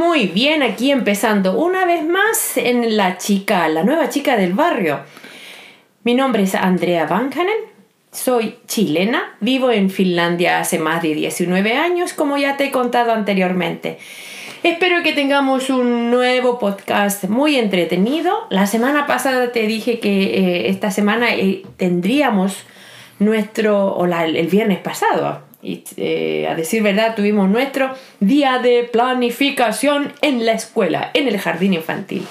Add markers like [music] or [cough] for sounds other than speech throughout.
Muy bien, aquí empezando una vez más en La Chica, la nueva chica del barrio. Mi nombre es Andrea Vankanen, soy chilena, vivo en Finlandia hace más de 19 años, como ya te he contado anteriormente. Espero que tengamos un nuevo podcast muy entretenido. La semana pasada te dije que eh, esta semana eh, tendríamos nuestro, o el viernes pasado, y eh, a decir verdad, tuvimos nuestro día de planificación en la escuela, en el jardín infantil.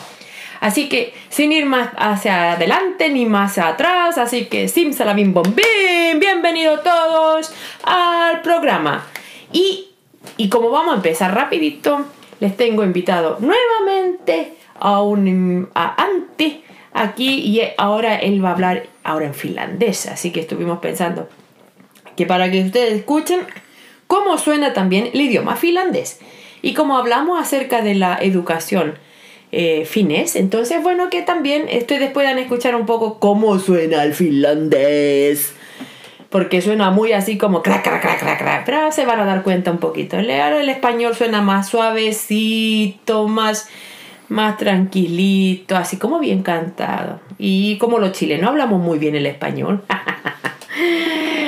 Así que sin ir más hacia adelante ni más atrás, así que simsalabim bombín, bienvenidos todos al programa. Y, y como vamos a empezar rapidito, les tengo invitado nuevamente a un a Antti aquí y ahora él va a hablar ahora en finlandés, así que estuvimos pensando que para que ustedes escuchen cómo suena también el idioma finlandés y como hablamos acerca de la educación eh, finés, entonces bueno que también ustedes puedan escuchar un poco cómo suena el finlandés porque suena muy así como crack, crack, crack, crack, crack, pero se van a dar cuenta un poquito. Ahora el español suena más suavecito, más, más tranquilito, así como bien cantado. Y como los chilenos hablamos muy bien el español. [laughs]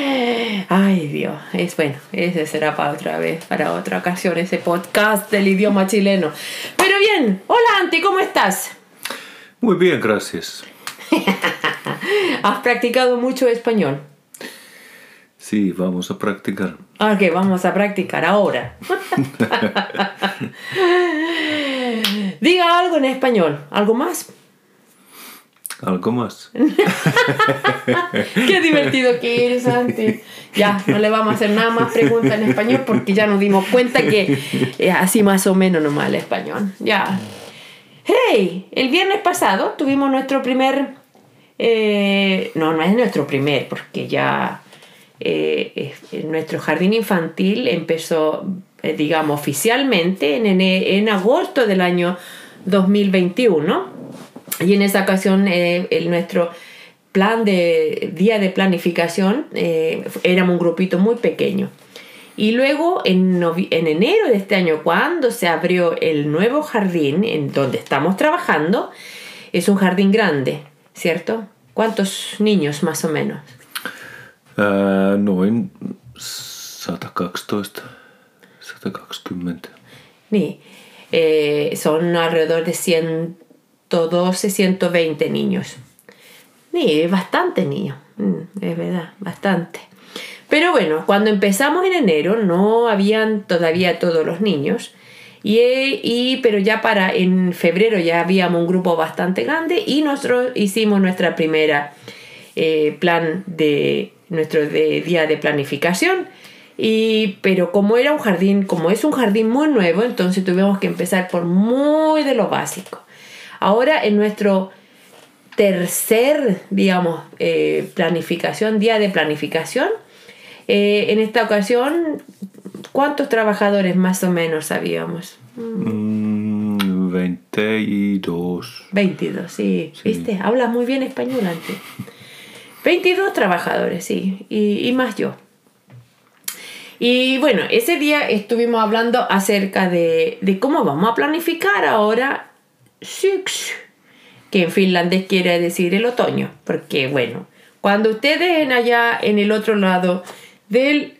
Ay Dios, es bueno, ese será para otra vez, para otra ocasión, ese podcast del idioma chileno. Pero bien, hola Anti, ¿cómo estás? Muy bien, gracias. [laughs] ¿Has practicado mucho español? Sí, vamos a practicar. Ok, vamos a practicar ahora. [laughs] [laughs] Diga algo en español. ¿Algo más? Algo más. [laughs] Qué divertido que eres, Santi. Ya, no le vamos a hacer nada más preguntas en español porque ya nos dimos cuenta que así más o menos nomás el español. Ya. Hey, el viernes pasado tuvimos nuestro primer... Eh, no, no es nuestro primer porque ya eh, nuestro jardín infantil empezó, eh, digamos, oficialmente en, en, agosto del año 2021. Y en esa ocasión eh, el, nuestro plan de día de planificación éramos un grupito muy pequeño. Y luego en, en, enero de este año, cuando se abrió el nuevo jardín en donde estamos trabajando, es un jardín grande, ¿cierto? ¿Cuántos niños más o menos? Ää, noin 112, 120. Niin. Eh, son alrededor de 112, 120 niños. Ni, es bastante niños, mm, es verdad, bastante. Pero bueno, cuando empezamos en enero no habían todavía todos los niños. Y, y, pero ya para en febrero ya habíamos un grupo bastante grande y nosotros hicimos nuestra primera eh, plan de nuestro día de planificación. Y, pero como era un jardín, como es un jardín muy nuevo, entonces tuvimos que empezar por muy de lo básico. Ahora en nuestro tercer, digamos, eh, planificación, día de planificación, eh, en esta ocasión, ¿cuántos trabajadores más o menos habíamos? 22. Mm, 22, sí. sí. ¿Viste? Hablas muy bien español antes. 22 trabajadores, sí, y, más yo. Y bueno, ese día estuvimos hablando acerca de, cómo vamos a planificar ahora Six, que en finlandés quiere decir el otoño, porque bueno, cuando ustedes en allá en el otro lado del,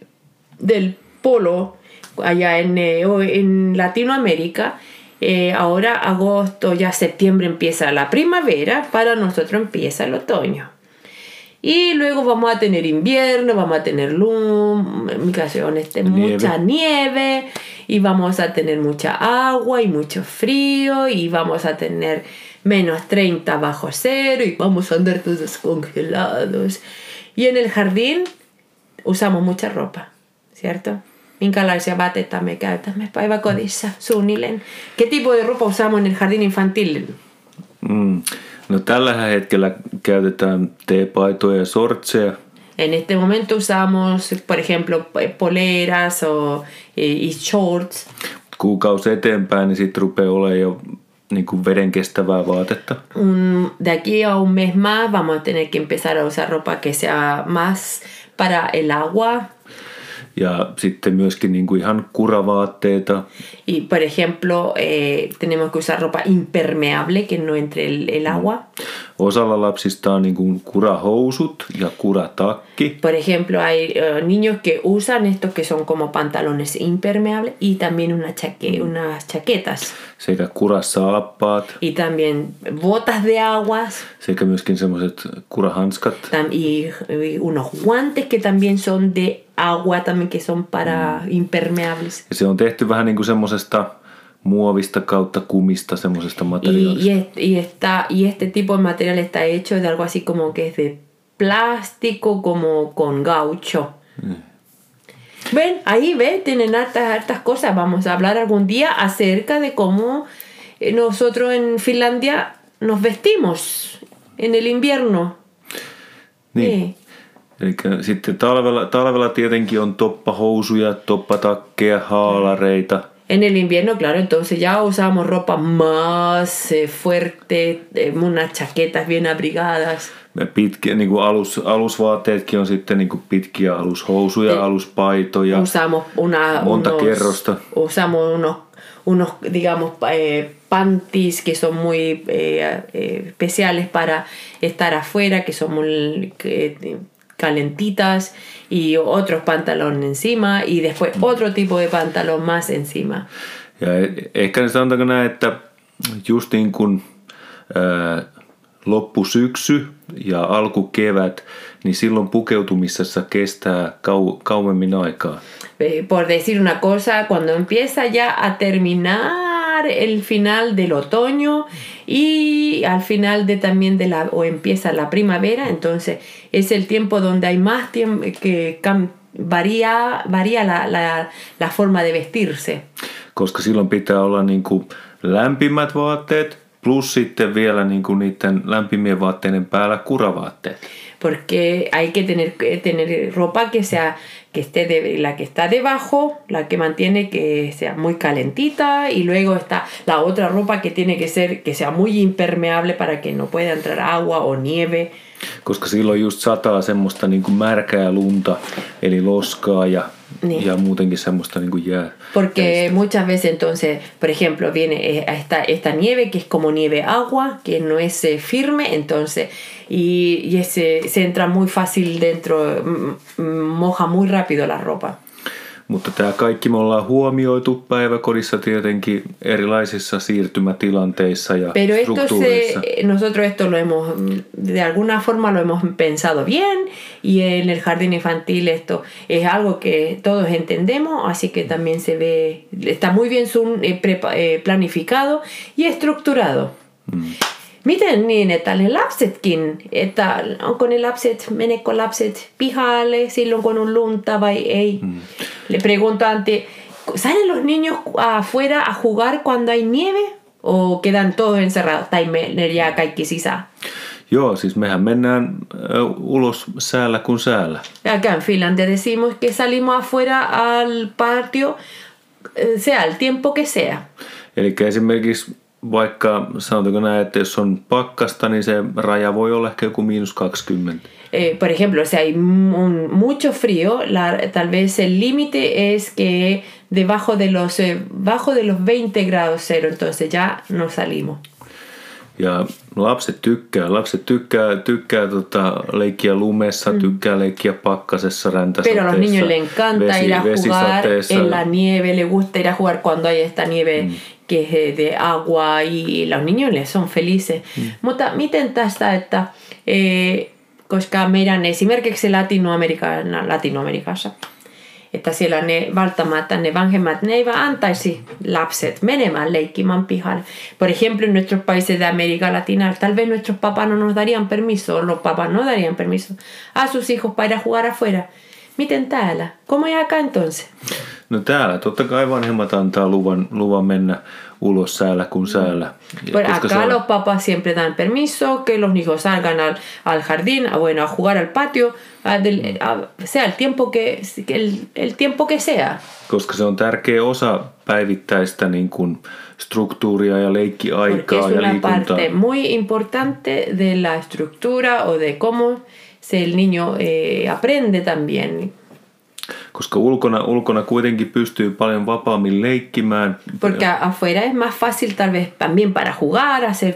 del polo, allá en, eh, en Latinoamérica, eh, ahora agosto, ya septiembre empieza la primavera, para nosotros empieza el otoño. Y luego vamos a tener invierno, vamos a tener luz, este, mucha nieve y vamos a tener mucha agua y mucho frío y vamos a tener menos 30 bajo cero y vamos a andar todos congelados. Y en el jardín usamos mucha ropa, ¿cierto? Minkälaisia vaatteita me käytämme päiväkodissa suunnilleen? ¿Qué tipo de ropa usamos en el jardín infantil? Mm. No tällä hetkellä käytetään teepaitoja ja sortseja. En este momento usamos, por ejemplo, poleras o y shorts. Kuukausi eteenpäin, niin sitten rupeaa olemaan jo niin kuin vedenkestävää vaatetta. Un, de aquí a un mes más vamos a tener que empezar a usar ropa que sea más para el agua. Ja sitten myöskin niin kuin ihan kuravaatteita. Y por ejemplo, eh, tenemos que usar ropa impermeable que no entre el, el agua. Osalla lapsista on niin kuin kurahousut ja kuratakki. Por ejemplo, hay eh, niños que usan estos que son como pantalones impermeables y también una chaque- unas chaquetas. sekä kurasaappaat Y también botas de aguas sekä myöskin semmoiset kurahanskat. tam- y, y unos guantes que también son de agua, también que son para impermeables. Ja se on tehty vähän niin kuin semmoisesta muovista kautta kumista semmoisesta materiaalista. y, y, está, y este tipo de material está hecho de algo así como que es de plástico, como con gaucho. Ven, ahí ve, tienen hartas, hartas cosas. Vamos a hablar algún día acerca de cómo eh, nosotros en Finlandia nos vestimos en el invierno. Niin. Eli sitten talvella, talvella tietenkin on toppahousuja, toppatakkeja, haalareita. En el invierno, claro, entonces ya usamos ropa más eh, fuerte, eh, unas chaquetas bien abrigadas. Pitkiä, niin kuin alus, alusvaatteetkin on sitten niin kuin pitkiä alushousuja, Te- aluspaitoja. Usamos una, Monta unos, kerrosta. Usamos unos, unos digamos, eh, panties que son muy eh, eh, especiales para estar afuera, que son muy eh, calentitas, y otros pantalones encima, y después otro tipo de pantalón más encima. Ja e- ehkä sanotaanko näin, että just niin kuin ää, loppusyksy ja alkukevät, niin silloin pukeutumisessa kestää kau, kauemmin aikaa. Por decir una cosa, cuando empieza ya a terminar el final del otoño y al final de también de la o empieza la primavera, entonces es el tiempo donde hay más tiempo que varía varía la, la, la forma de vestirse. Koska silloin pitää olla niin kuin lämpimät vaatteet plus sitten vielä niin kuin niiden lämpimien vaatteiden päällä kuravaatteet. Porque hay que tener, que tener ropa que sea que esté de, la que está debajo, la que mantiene que sea muy calentita y luego está la otra ropa que tiene que ser que sea muy impermeable para que no pueda entrar agua o nieve. Koska silloin just sataa semmoista niin kuin märkää lunta, eli loskaa ja, Niin. ja muutenkin semmoista niin kuin jää. Porque muchas veces entonces, por ejemplo, viene esta, esta nieve que es como nieve agua, que no es eh, firme, entonces, y, y ese, se entra muy fácil dentro, moja muy rápido la ropa. Mutta tämä kaikki me ollaan huomioitu päiväkodissa tietenkin erilaisissa siirtymätilanteissa ja Pero esto se, nosotros esto lo hemos, mm, de alguna forma lo hemos pensado bien y en el jardín infantil esto es algo que todos entendemos, así que también se ve, está muy bien eh, eh, planificado y estructurado. Miten niin, että ne lapsetkin, että onko ne lapset, meneekö lapset pihalle silloin kun on lunta vai ei? Le pregunto antes, ¿salen los niños afuera a jugar cuando hay nieve? ¿O quedan todos encerrados? Tai ne jää kaikki sisään? Joo, siis mehän mennään ulos säällä kuin säällä. Acá en Finlandia decimos que salimos afuera al patio, eh, sea el tiempo que sea. Eli esimerkiksi vaikka sanotaanko näin, että jos on pakkasta, niin se raja voi olla ehkä joku miinus 20. Eh, por ejemplo, si hay mu- mucho frío, la, tal vez el límite es que debajo de los eh, bajo de los 20 grados cero, entonces ya no salimos. Ja lapset tykkää, lapset tykkää, tykkää tota, leikkiä lumessa, tykkää leikkiä pakkasessa, räntäsateessa, Pero a los niños les encanta vesi- ir a jugar en la nieve, les gusta ir a jugar cuando hay esta nieve que es eh, de agua y los niños les son felices. Mutta miten tästä, että eh, koska meidän esimerkiksi Latinoamerika- Latinoamerikassa, että siellä ne välttämättä ne vanhemmat ne eivät antaisi lapset menemään leikkimään pihalle. Por ejemplo, en nuestros países de América Latina, tal vez nuestros papás no nos darían permiso, los papás no darían permiso a sus hijos para ir a jugar afuera. Miten täällä? ¿Cómo es acá entonces? No täällä totta kai vanhemmat antaa luvan, luvan mennä ulos säällä kuin säällä. Ja Por acá on- los papás siempre dan permiso que los hijos salgan al, al jardín, a, bueno, a jugar al patio, a del- a- sea el tiempo que, el, el tiempo que sea. koska se on tärkeä osa päivittäistä niin kuin struktuuria ja Porque leikkiaikaa es ja una liikuntaa. parte muy importante de la estructura o de cómo el niño eh, aprende también. koska ulkona, ulkona kuitenkin pystyy paljon vapaammin leikkimään. Porque afuera es más fácil tal vez también para jugar, hacer...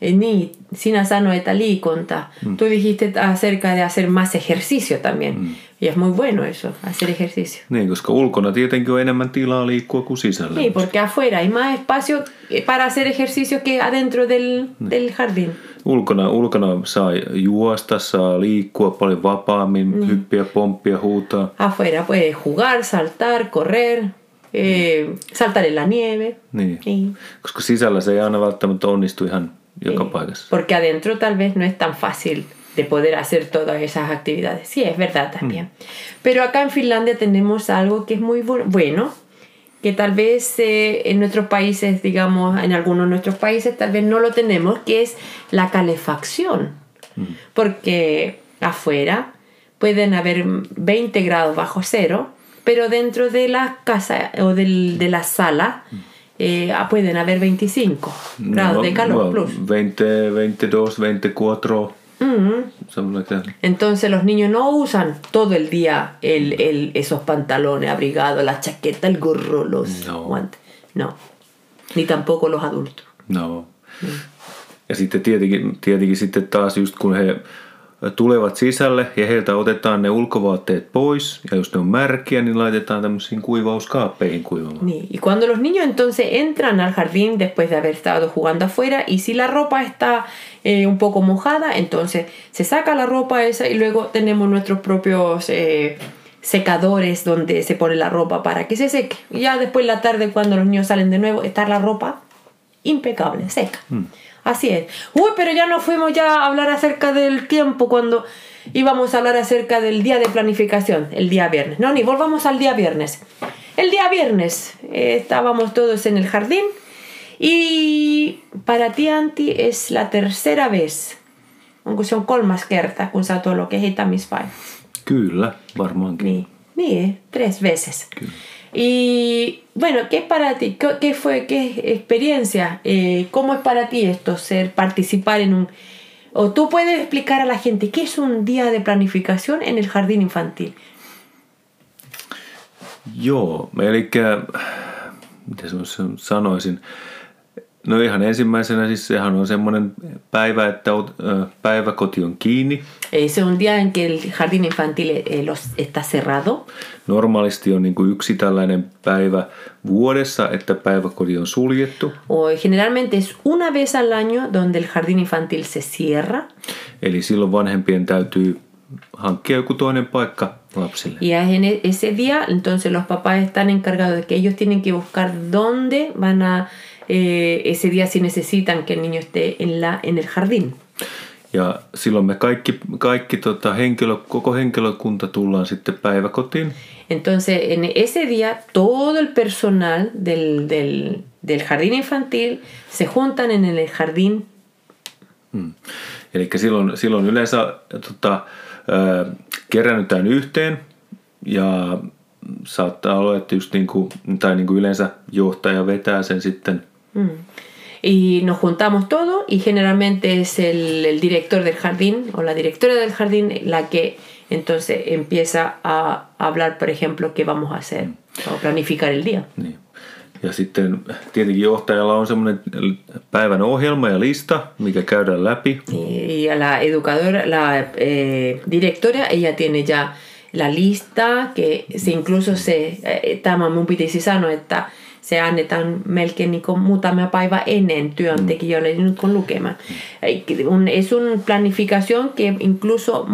Eh, niin, sinä sanoit, että liikunta. Mm. Tú dijiste acerca de hacer más ejercicio también. Mm. Y es muy bueno eso, hacer ejercicio. Niin, koska ulkona tietenkin on enemmän tilaa liikkua kuin sisällä. Sí, porque afuera hay más espacio para hacer ejercicio que adentro del, mm. del jardín. Ulkona, ulkona saa juosta, saa liikkua paljon vapaammin, mm. hyppiä, pomppia, huutaa. Afuera puede jugar, saltar, correr, eh, saltar en la nieve. Niin. niin. Koska sisällä se ei aina välttämättä onnistu ihan joka sí. paikassa. Porque adentro tal vez no es tan fácil de poder hacer todas esas actividades. Sí, es verdad también. Mm. Pero acá en Finlandia tenemos algo que es muy bueno, que tal vez eh, en nuestros países, digamos, en algunos de nuestros países tal vez no lo tenemos, que es la calefacción. Mm. Porque afuera pueden haber 20 grados bajo cero, pero dentro de la casa o del, de la sala mm. eh, pueden haber 25 grados no, de calor no, plus. 20, 22, 24. Entonces los niños no usan todo el día el, el, esos pantalones abrigados, la chaqueta, el gorro, los no. guantes. No. Ni tampoco los adultos. No. Mm. Ja sitten tietenkin, tietenkin sitten taas just kun he tulevat sisälle ja heiltä otetaan ne ulkovaatteet pois ja jos ne on märkiä, niin laitetaan tämmöisiin kuivauskaappeihin kuivamaan. Niin. Y cuando los niños entonces entran al jardín después de haber estado jugando afuera y si la ropa está eh, un poco mojada, entonces se saca la ropa esa y luego tenemos nuestros propios eh, secadores donde se pone la ropa para que se seque. Ya después la tarde cuando los niños salen de nuevo está la ropa impecable, seca. Mm. Así es. Uy, pero ya no fuimos ya a hablar acerca del tiempo cuando íbamos a hablar acerca del día de planificación, el día viernes. No, ni volvamos al día viernes. El día viernes eh, estábamos todos en el jardín y para ti, Antti, es la tercera vez. Onko se on kolmas kerta, kun sä oot ollut kehittämisvaiheessa? Kyllä, varmaankin. Niin, niin tres veces. Kyllä. Y bueno, ¿qué es para ti? ¿Qué, fue, qué experiencia? Eh, ¿Cómo es para ti esto, ser, participar en un... O tú puedes explicar a la gente qué es un día de planificación en el jardín infantil. Joo, eli miten sanoisin, No ihan ensimmäisenä siis sehän on semmoinen päivä, että päiväkoti on kiinni. Se on día en que el jardín infantil eh, está cerrado. Normaalisti on niin kuin yksi tällainen päivä vuodessa, että päiväkoti on suljettu. O generalmente es una vez al año donde el jardín infantil se cierra. Eli silloin vanhempien täytyy hankkia joku toinen paikka lapsille. Y en e-, ese día, entonces los papás están encargados de que ellos tienen que buscar dónde van a eh, ese día si necesitan que el niño esté en, la, en el jardín. Ja silloin me kaikki, kaikki tota henkilö, koko henkilökunta tullaan sitten päiväkotiin. Entonces, en ese día, todo el personal del, del, del jardín infantil se juntan en el jardín. Hmm. Eli silloin, silloin yleensä tota, äh, kerännytään yhteen ja saattaa olla, että just niin kuin, tai niin kuin yleensä johtaja vetää sen sitten. Y nos juntamos todo y generalmente es el, el, director del jardín o la directora del jardín la que entonces empieza a hablar, por ejemplo, qué vamos a hacer o planificar el día. Niin. Ja sitten tietenkin johtajalla on semmoinen päivän ohjelma ja lista, mikä käydään läpi. Y a la educadora, la eh, directora, ella tiene ya la lista, que se incluso se, eh, tämä mun pitisi sanoa, että se annetaan melkein niin kuin muutama päivä ennen työntekijöille mm. nyt kun lukemaan. Es un planificación que incluso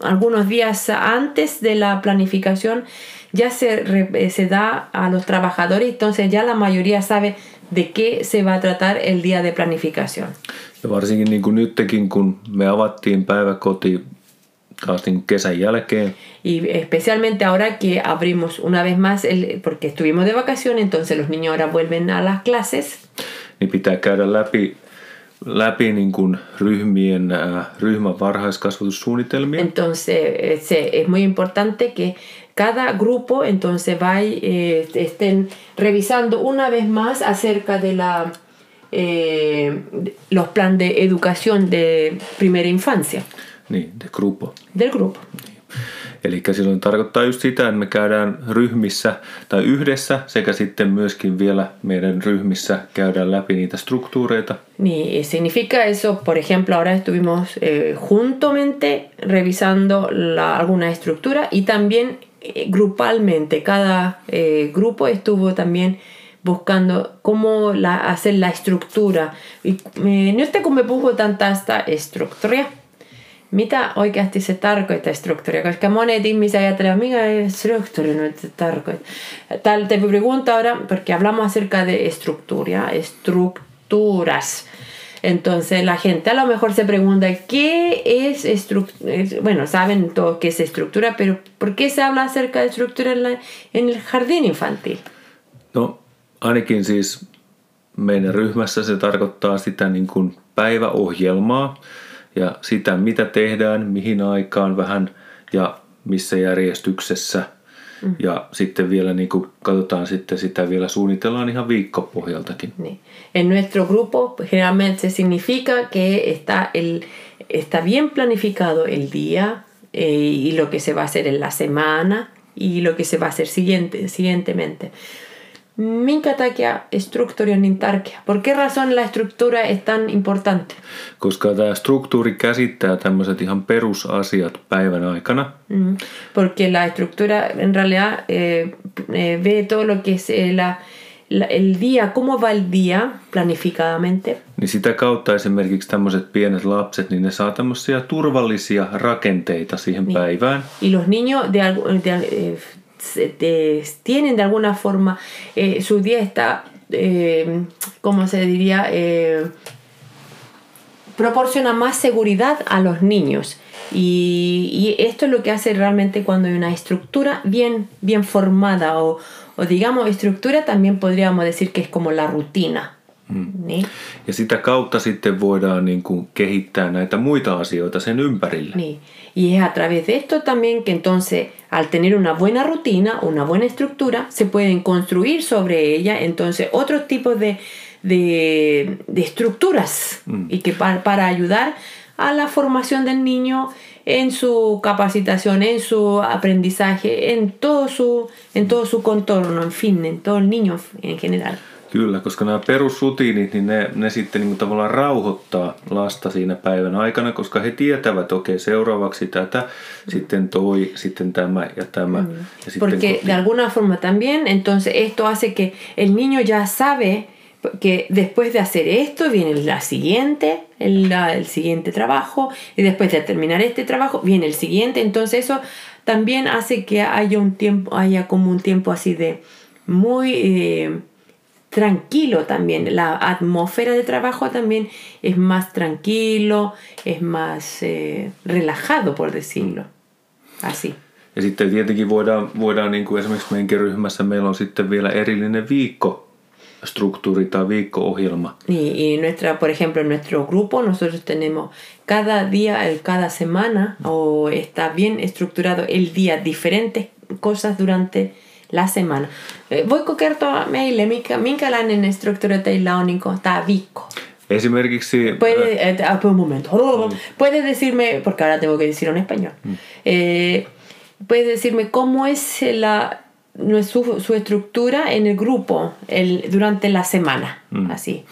algunos días antes de la planificación ya se, se da a los trabajadores, entonces ya la mayoría sabe de qué se va a tratar el día de planificación. Ja varsinkin niin kuin nytkin, kun me avattiin päiväkoti taas niin kesän jälkeen. Y especialmente ahora que abrimos una vez más, el, porque estuvimos de vacaciones, entonces los niños ahora vuelven a las clases. Niin pitää käydä läpi, läpi niin kuin ryhmien, äh, ryhmän varhaiskasvatussuunnitelmia. Entonces se, es muy importante que cada grupo entonces va eh, estén revisando una vez más acerca de la eh, los planes de educación de primera infancia. Niin, de grupo. Del grupo. Niin. Eli silloin tarkoittaa just sitä, että me käydään ryhmissä tai yhdessä sekä sitten myöskin vielä meidän ryhmissä käydään läpi niitä struktuureita. Niin, significa eso, por ejemplo, ahora estuvimos eh, juntamente revisando la, alguna estructura y también eh, grupalmente, cada eh, grupo estuvo también buscando cómo la, hacer la estructura. Y, eh, nyt kun me puhutaan tästä struktuuria, mitä oikeasti se tarkoittaa struktuuria? Koska monet ihmiset ajattelevat, mikä struktuuri nyt tarkoittaa. Tal te pregunto ahora, porque hablamos acerca de estructura, estructuras. Entonces la gente a lo mejor se pregunta qué es estructura. Bueno, saben todo qué es estructura, pero ¿por qué se habla acerca de estructura en, la, en el jardín infantil? No, ainakin siis meidän ryhmässä se tarkoittaa sitä niin kuin päiväohjelmaa ja sitä, mitä tehdään, mihin aikaan vähän ja missä järjestyksessä. Mm. Ja sitten vielä niin kuin katsotaan sitten sitä vielä suunnitellaan ihan viikkopohjaltakin. Niin. En nuestro grupo generalmente significa que está, el, está bien planificado el día eh, y lo que se va a hacer en la semana y lo que se va a hacer siguiente, siguientemente. Minkä takia struktuuri on niin tärkeä? Por qué razón la estructura es tan importante? Koska tämä struktuuri käsittää tämmöiset ihan perusasiat päivän aikana. Mm. Porque la estructura en realidad eh, eh, ve todo lo que es eh, la, la, el día, cómo va el día planificadamente. Niin sitä kautta esimerkiksi tämmöiset pienet lapset, niin ne saa tämmöisiä turvallisia rakenteita siihen Niin. päivään. Y los niños de, de, eh, se- de- tienen de alguna forma, eh, su día está, eh, ¿cómo se diría? Eh, proporciona más seguridad a los niños. Y, y esto es lo que hace realmente cuando hay una estructura bien, bien formada o, o digamos estructura también podríamos decir que es como la rutina. ¿Sí? Ja sitä kautta sitten voidaan niin kuin kehittää näitä muita asioita sen ympärille. Ni- Y es a través de esto también que entonces, al tener una buena rutina, una buena estructura, se pueden construir sobre ella entonces otros tipos de, de, de estructuras y que pa- para ayudar a la formación del niño en su capacitación, en su aprendizaje, en todo su, en todo su contorno, en fin, en todo el niño en general. Kyllä, koska nämä perusrutiinit, niin ne, ne sitten niin kuin tavallaan rauhoittaa lasta siinä päivän aikana, koska he tietävät, että okei, seuraavaksi tätä, sitten toi, sitten tämä ja tämä. Ja sitten Porque de alguna forma también, entonces esto hace que el niño ya sabe que después de hacer esto viene la siguiente, el, la- el siguiente trabajo, y después de terminar este trabajo viene el siguiente. Entonces eso también hace que haya un tiempo, haya como un tiempo así de muy eh, tranquilo también. La atmósfera de trabajo también es más tranquilo, es más eh, relajado, por decirlo. Así. Ja sitten tietenkin voidaan, voidaan niin kuin esimerkiksi meidänkin ryhmässä meillä on sitten vielä erillinen viikkostruktuuri tai viikko-ohjelma. Y, y nuestra, por ejemplo, en nuestro grupo nosotros tenemos cada día, el- cada semana, o está bien estructurado el día, diferentes cosas durante la semana. Eh, Voiko kertoa meille, mikä, minkälainen struktuuri teillä on niin tämä viikko? Esimerkiksi Puede, eh, ah, un momento. Puede decirme, porque ahora tengo que decirlo en español. Eh, puede decirme cómo es la, su, su estructura en el grupo el, durante la semana. Así.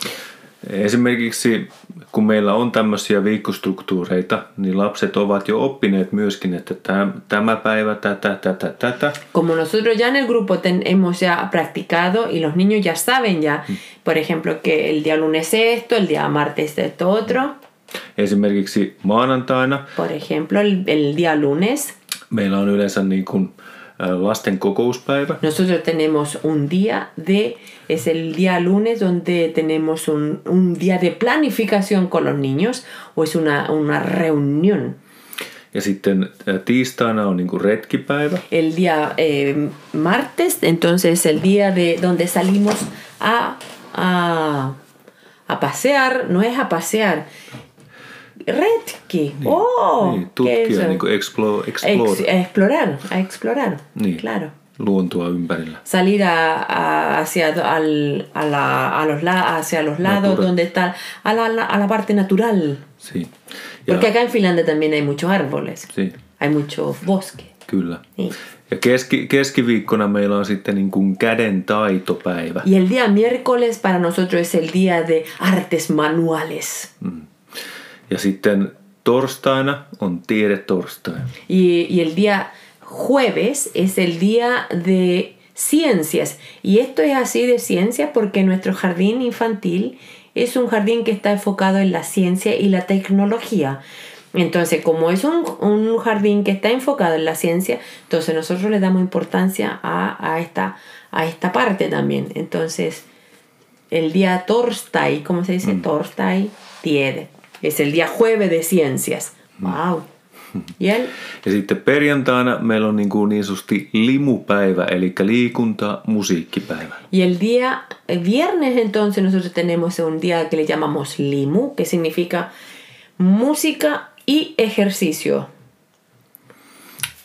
Esimerkiksi kun meillä on tämmöisiä viikkostruktuureita, niin lapset ovat jo oppineet myöskin, että tämä, tämä päivä tätä, tätä, tätä. Como nosotros ya en el grupo ten- hemos ya practicado y los niños ya saben ya, por ejemplo, que el día lunes esto, el día martes esto otro. Esimerkiksi maanantaina Por ejemplo, el, el día lunes meillä on yleensä niin kuin ä, lasten kokouspäivä. nosotros tenemos un día de, es el día lunes donde tenemos un, un día de planificación con los niños o es una, una reunión. Ja sitten ä, tiistaina on niin kuin retkipäivä. El día eh, martes, entonces el día de donde salimos a, a, a pasear, no es a pasear, retki. oh, niin, ¿qué es tutkia, eso? niin kuin explore, Ex- explore a explorar, a explorar, Niin. claro. luontoa ympärillä. Salir a, a- hacia, al, a, la, a los, hacia los lados Natura. donde está, a la, a la parte natural. Siin. Ja, Porque acá en Finlandia también hay muchos árboles, siin. hay mucho bosque. Kyllä. Niin. Ja keski, keskiviikkona meillä on sitten niin kuin käden taitopäivä. Y el día miércoles para nosotros es el día de artes manuales. Ja sitten torstaina on tiedetorstai. Y, y el día jueves es el día de ciencias. Y esto es así de ciencias porque nuestro jardín infantil es un jardín que está enfocado en la ciencia y la tecnología. Entonces, como es un, un jardín que está enfocado en la ciencia, entonces nosotros le damos importancia a, a esta, a esta parte también. Entonces, el día torstai, ¿cómo se dice? Torstai, tiede. Es el día jueves de ciencias. Wow. Y él, [laughs] Ja sitten perjantaina meillä on niin, kuin niin sanotusti limupäivä, eli liikunta, musiikkipäivä. y el día viernes entonces nosotros tenemos un día que le llamamos limu, que significa música y ejercicio.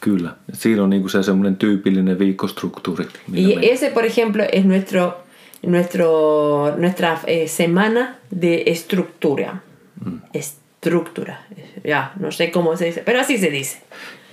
Kyllä. Siinä on niin kuin se semmoinen tyypillinen viikkostruktuuri. Y ese, por ejemplo, es nuestro, nuestro, nuestra eh, semana de estructura. Estructura. Ya, no sé cómo se dice, pero así se dice.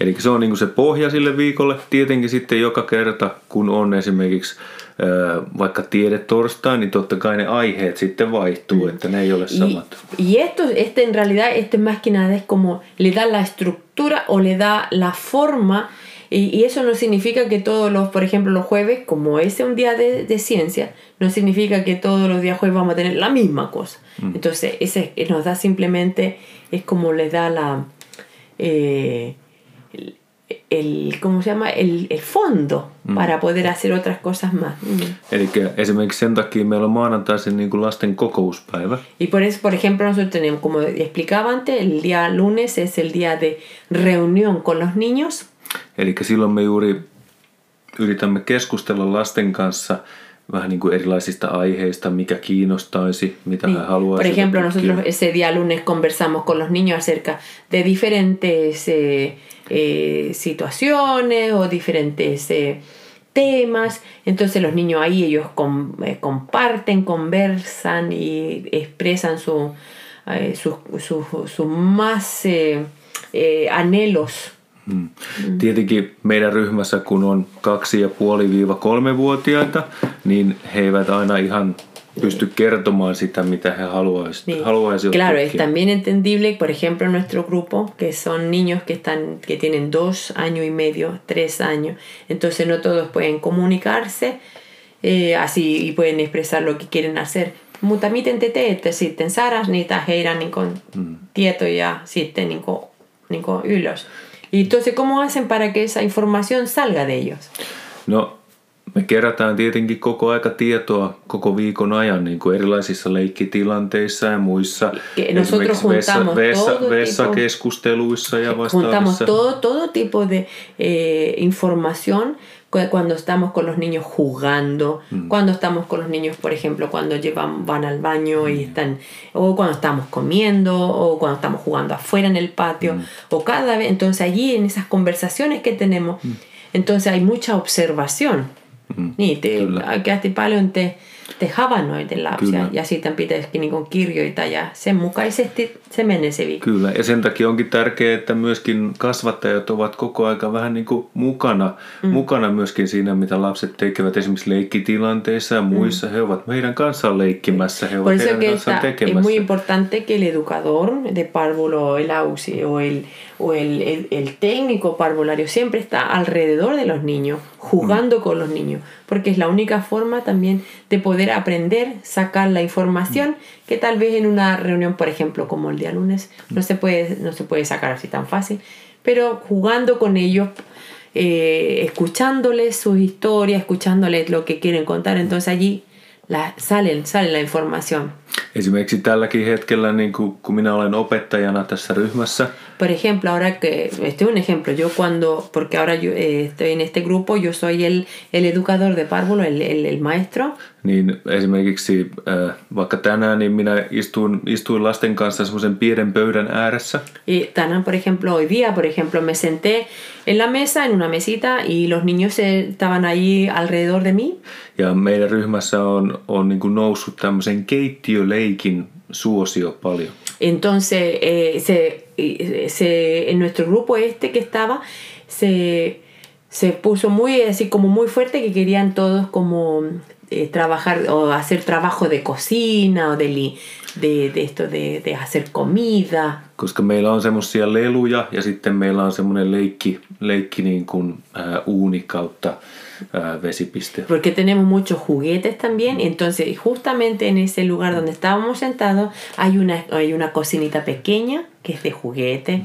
Eli se on niin se pohja sille viikolle. Tietenkin sitten joka kerta, kun on esimerkiksi ää, vaikka tiedetorstai, niin totta kai ne aiheet sitten vaihtuu, että ne ei ole Y, samat. y esto, este en realidad, esto es más que nada es como le da la estructura o le da la forma. Y, y eso no significa que todos los, por ejemplo, los jueves, como ese es un día de, de ciencia, no significa que todos los días jueves vamos a tener la misma cosa. Entonces, ese nos da simplemente, es como le da la, eh, el, el- ¿cómo se llama? El, el fondo para poder hacer otras cosas más. Mm. Eli esimerkiksi sen takia meillä on maanantaisin niin kuin lasten kokouspäivä. Y por eso, por ejemplo, nosotros tenemos, como explicaba antes, el día lunes es el día de reunión con los niños. Eli silloin me juuri yritämme keskustella lasten kanssa vähän niin kuin erilaisista aiheista, mikä kiinnostaisi, mitä he Por haluaisivat. ejemplo, tutkia. nosotros ese día lunes conversamos con los niños acerca de diferentes eh, eh, situaciones o diferentes eh, temas. Entonces los niños ahí ellos com- comparten, conversan y expresan su, sus sus- sus más anhelos. Mm. Tietenkin meidän ryhmässä, kun on kaksi ja puoli viiva kolmevuotiaita, niin he eivät aina ihan pysty kertomaan sitä, mitä he haluaisivat, Sí. haluaisivat Claro, es también entendible, por ejemplo, en nuestro grupo, que son niños que, están, que tienen dos años y medio, tres años, entonces no todos pueden comunicarse eh, así y pueden expresar lo que quieren hacer. Mutta miten te teette sitten? Saadaan niitä heidän niin kuin, tietoja sitten niin kuin, niin kuin ylös. Y entonces, ¿cómo hacen para que esa información salga de ellos? No, me kerätään tietenkin koko aika tietoa koko viikon ajan niin kuin erilaisissa leikkitilanteissa ja muissa. Esimerkiksi vessa, juntamos vessa, vessakeskusteluissa ja Juntamos vastaavissa. todo, todo tipo de eh, información cuando estamos con los niños jugando, cuando estamos con los niños, por ejemplo, cuando llevan, van al baño y están, o cuando estamos comiendo, o cuando estamos jugando afuera en el patio, o cada vez, entonces allí en esas conversaciones que tenemos, entonces hay mucha observación. Niin, te, Kyllä. oikeasti paljon te, te havainnoitella lapsia Kyllä. ja siitä pitäisikin niin kirjoita ja sen mukaisesti se menee se viikko. Kyllä, ja sen takia onkin tärkeää, että myöskin kasvattajat ovat koko aika vähän niin kuin mukana, mm. mukana myöskin siinä, mitä lapset tekevät esimerkiksi leikkitilanteissa ja muissa. Mm. He ovat meidän kanssaan leikkimässä, he ovat heidän kanssaan está, es tekemässä. muy importante que el educador de párvulo o el auxi o el, o el, el, el técnico parvulario siempre está alrededor de los niños, jugando con los niños, porque es la única forma también de poder aprender, sacar la información que tal vez en una reunión, por ejemplo, como el día lunes, no se puede, no se puede sacar así tan fácil, pero jugando con ellos, eh, escuchándoles sus historias, escuchándoles lo que quieren contar, entonces allí la, salen, sale la información. Esimerkiksi tälläkin hetkellä, niin kuin, kun minä olen opettajana tässä ryhmässä, Por ejemplo, ahora que, este es un ejemplo, yo cuando, porque ahora yo eh, estoy en este grupo, yo soy el, el educador de párvulo, el, el, el maestro, niin esimerkiksi äh, vaikka tänään, niin minä istuin, istuin lasten kanssa semmoisen pienen pöydän ääressä. y Tanan, por ejemplo, hoy día, por ejemplo, me senté en la mesa, en una mesita, y los niños estaban allí alrededor de mí, Ja meidän ryhmässä on, on niin kuin noussut tämmöisen keittiöleikin suosio paljon. Entonces, eh, se, se, en nuestro grupo este que estaba, se, se puso muy así como muy fuerte que querían todos como eh, trabajar o hacer trabajo de cocina o de, de, de esto de, de hacer comida. Koska meillä on semmoisia leluja ja sitten meillä on semmoinen leikki, leikki niin kuin ää, uuni kautta ää, vesipiste. Porque tenemos muchos juguetes también, entonces justamente en ese lugar donde estábamos sentados hay una, hay una cocinita pequeña que es de juguete.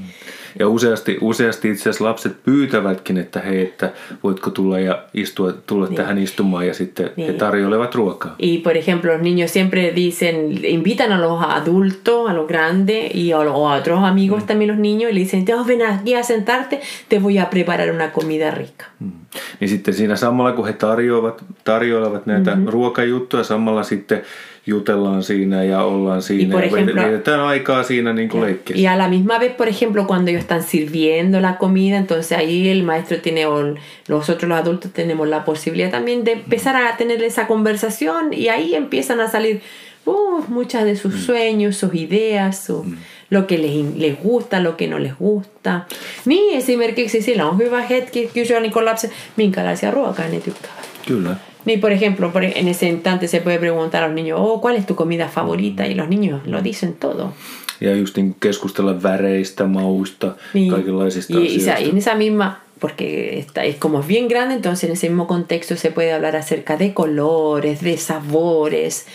Ja useasti, useasti itse asiassa lapset pyytävätkin, että hei, että voitko tulla ja istua, tulla tähän istumaan ja sitten he Niin. tarjoilevat ruokaa. Y por ejemplo, los niños siempre dicen, invitan a los adultos, a los grandes y a, o a otros amigos también los niños y le dicen, "Te ven aquí a sentarte, te voy a preparar una comida rica. Mm. Niin sitten siinä samalla kun he tarjoavat, tarjoilevat näitä Mhm. mm-hmm. ruokajuttuja, samalla sitten jutellaan siinä ollaan siinä por ja ejemplo- aikaa siinä niin kuin. Y a la misma vez, por ejemplo, cuando ellos están sirviendo la comida, entonces ahí el maestro tiene, o nosotros los adultos tenemos la posibilidad también de empezar a tener esa conversación y ahí empiezan a salir uh, muchas de sus sueños, sus ideas, su- lo que les, les gusta, lo que no les gusta. Niin esimerkiksi sillä on hyvä hetki kysyä niin lapsen, minkälaisia ruokaa ne tykkäävät. Kyllä. Ni por ejemplo, por- en ese instante se puede preguntar a los niños, oh, ¿cuál es tu comida favorita? Y los niños lo dicen todo. Ja just niin keskustella väreistä, mauista, Niin. kaikenlaisista y, y asioista. y en esa misma, porque está, es como es bien grande, entonces en ese mismo contexto se puede hablar acerca de colores, de sabores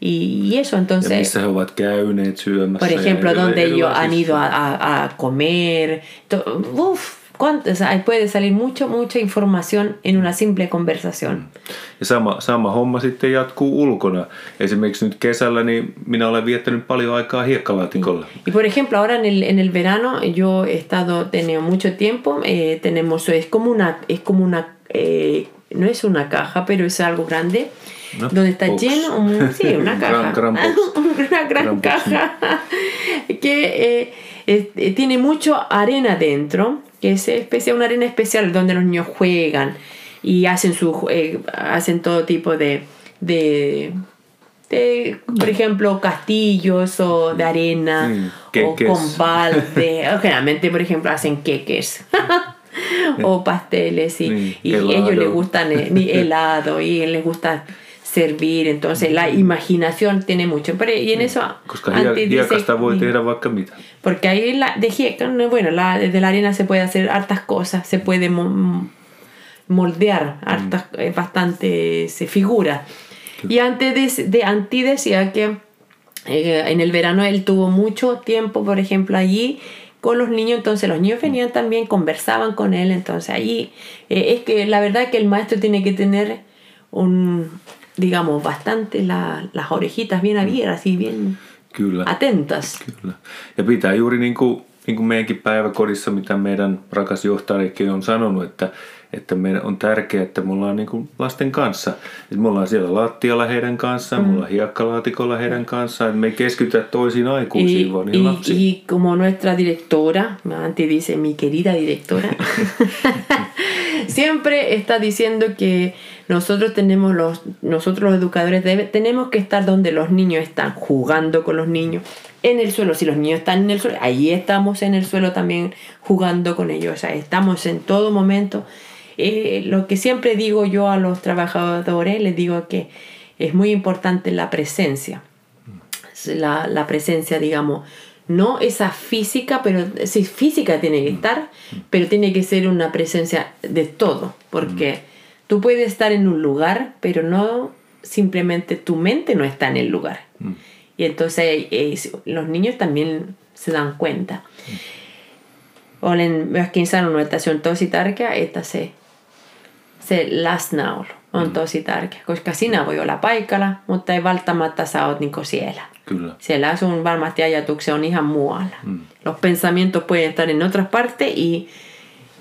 y, y eso ja entonces, he ovat käyneet syömässä. por ejemplo, ja donde ellos han ido a, a- a comer, to- uf, cuánto- o sea, puede salir mucho, mucha información en una simple conversación. Ja sama, sama homma sitten jatkuu ulkona. Esimerkiksi nyt kesällä niin minä olen viettänyt paljon aikaa hiekkalaatikolla. Y por ejemplo, ahora en el, en el verano yo he estado, tenido mucho tiempo, eh, tenemos, es como una, es como una, eh, no es una caja, pero es algo grande, donde está box. lleno, un- sí, una [laughs] caja, gran [laughs] box. una gran, Gran box. caja, [laughs] que eh, eh, tiene mucho arena dentro, que es especial, una arena especial donde los niños juegan y hacen, su, eh, hacen todo tipo de, de, de, por ejemplo, castillos o de arena Mm, o con balde. [laughs] generalmente, por ejemplo, hacen queques. [laughs] o pasteles y, Sí, y ellos les gustan eh, ni [laughs] helado y les gusta servir entonces la imaginación tiene mucho pero y en eso antes dice- mitä. porque ahí la, de hieca, no, bueno, la, de la arena se puede hacer hartas cosas, se puede mo- moldear hartas, eh, bastantes figuras. Y antes de, de Anti decía que eh, en el verano él tuvo mucho tiempo, por ejemplo, allí con los niños, entonces los niños venían también, conversaban con él, entonces allí eh, es que la verdad que el maestro tiene que tener un, digamos, bastante la- las orejitas bien abiertas y bien Kyllä. atentas. Kyllä. Ja pitää juuri niin kuin, niin kuin meidänkin päiväkodissa, mitä meidän rakas johtajakin on sanonut, että, että meidän on tärkeää, että me ollaan niin kuin lasten kanssa. Että me ollaan siellä lattialla heidän kanssaan, me ollaan hiekkalaatikolla heidän kanssaan, että me ei keskitytä toisiin aikuisiin, Y, vaan niihin lapsiin. y como nuestra directora, antes dice mi querida directora, [laughs] [laughs] siempre está diciendo que nosotros tenemos los, nosotros los educadores debe- tenemos que estar donde los niños están, jugando con los niños, en el suelo. Si los niños están en el suelo, ahí estamos en el suelo también jugando con ellos. O sea, estamos en todo momento. Eh, lo que siempre digo yo a los trabajadores, les digo que es muy importante la presencia la, la presencia, digamos, no esa física, pero sí, física tiene que estar, pero tiene que ser una presencia de todo, porque tú puedes estar en un lugar, pero no simplemente tu mente no está en el lugar. Y entonces eh, los niños también se dan cuenta. Olen myöskin sanonut, että se on tosi tärkeää, että se, se läsnäolo on tosi tärkeä, koska sinä voi olla paikalla, mutta ei välttämättä sä oot niinku siellä. Kyllä. Siellä sun varmasti ajatuksia on ihan muualla. Los pensamientos pueden estar en otras partes y,